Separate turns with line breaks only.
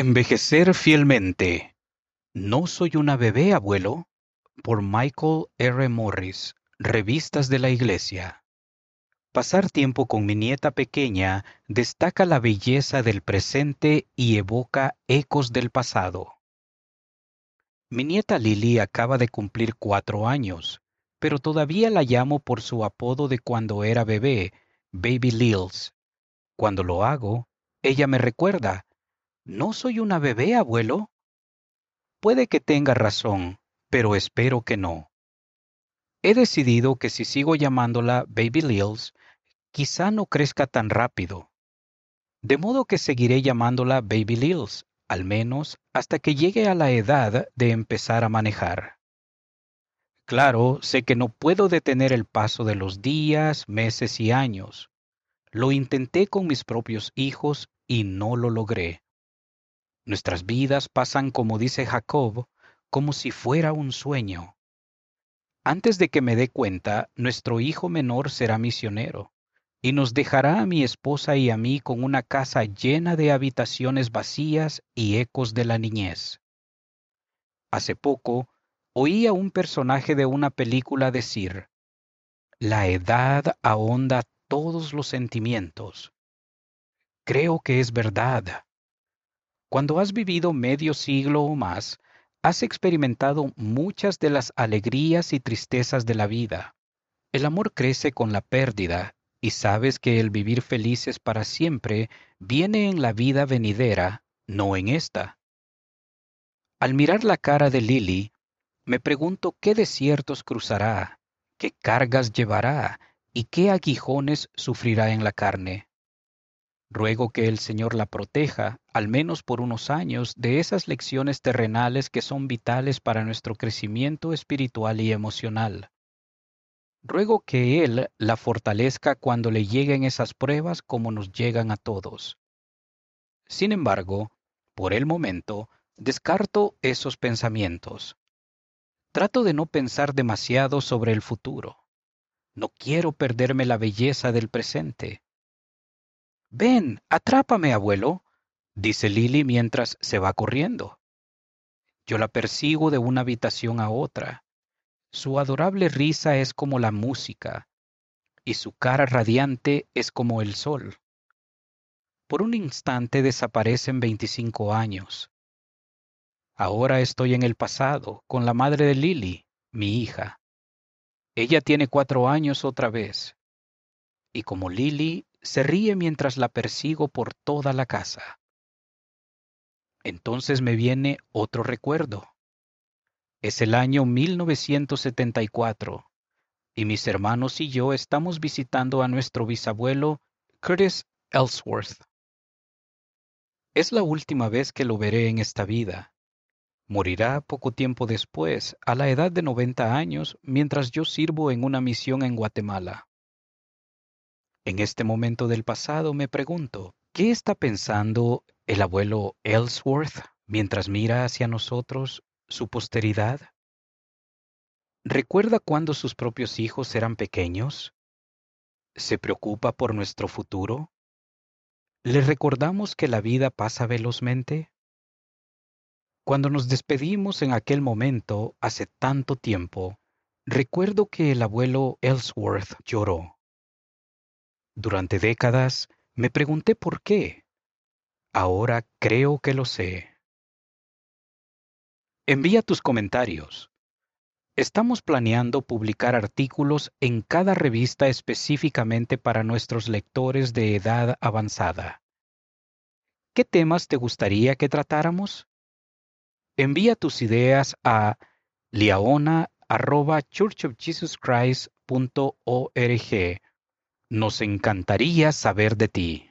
Envejecer fielmente. No soy una bebé, abuelo. Por Michael R. Morris, Revistas de la Iglesia. Pasar tiempo con mi nieta pequeña destaca la belleza del presente y evoca ecos del pasado. Mi nieta Lily acaba de cumplir cuatro años, pero todavía la llamo por su apodo de cuando era bebé, Baby Lils. Cuando lo hago, ella me recuerda, ¿no soy una bebé, abuelo? Puede que tenga razón, pero espero que no. He decidido que si sigo llamándola Baby Lils, quizá no crezca tan rápido. De modo que seguiré llamándola Baby Lils, al menos hasta que llegue a la edad de empezar a manejar. Claro, sé que no puedo detener el paso de los días, meses y años. Lo intenté con mis propios hijos y no lo logré. Nuestras vidas pasan, como dice Jacob, como si fuera un sueño. Antes de que me dé cuenta, nuestro hijo menor será misionero y nos dejará a mi esposa y a mí con una casa llena de habitaciones vacías y ecos de la niñez. Hace poco oí a un personaje de una película decir, la edad ahonda todos los sentimientos. Creo que es verdad. Cuando has vivido medio siglo o más, has experimentado muchas de las alegrías y tristezas de la vida. El amor crece con la pérdida y sabes que el vivir felices para siempre viene en la vida venidera, no en esta. Al mirar la cara de Lily, me pregunto qué desiertos cruzará, qué cargas llevará y qué aguijones sufrirá en la carne. Ruego que el Señor la proteja, al menos por unos años, de esas lecciones terrenales que son vitales para nuestro crecimiento espiritual y emocional. Ruego que Él la fortalezca cuando le lleguen esas pruebas como nos llegan a todos. Sin embargo, por el momento, descarto esos pensamientos. Trato de no pensar demasiado sobre el futuro. No quiero perderme la belleza del presente. Ven, atrápame, abuelo, dice Lily mientras se va corriendo. Yo la persigo de una habitación a otra. Su adorable risa es como la música, y su cara radiante es como el sol. Por un instante desaparecen veinticinco años. Ahora estoy en el pasado, con la madre de Lily, mi hija. Ella tiene cuatro años otra vez. Y como Lily se ríe mientras la persigo por toda la casa. Entonces me viene otro recuerdo. Es el año 1974 y mis hermanos y yo estamos visitando a nuestro bisabuelo Curtis Ellsworth. Es la última vez que lo veré en esta vida. Morirá poco tiempo después, a la edad de 90 años, mientras yo sirvo en una misión en Guatemala. En este momento del pasado me pregunto, ¿qué está pensando el abuelo Ellsworth mientras mira hacia nosotros, su posteridad? ¿Recuerda cuando sus propios hijos eran pequeños? ¿Se preocupa por nuestro futuro? ¿Le recordamos que la vida pasa velozmente? Cuando nos despedimos en aquel momento, hace tanto tiempo, recuerdo que el abuelo Ellsworth lloró. Durante décadas me pregunté por qué. Ahora creo que lo sé. Envía tus comentarios. Estamos planeando publicar artículos en cada revista específicamente para nuestros lectores de edad avanzada. ¿Qué temas te gustaría que tratáramos? Envía tus ideas a liaona.churchofjesuschrist.org nos encantaría saber de ti.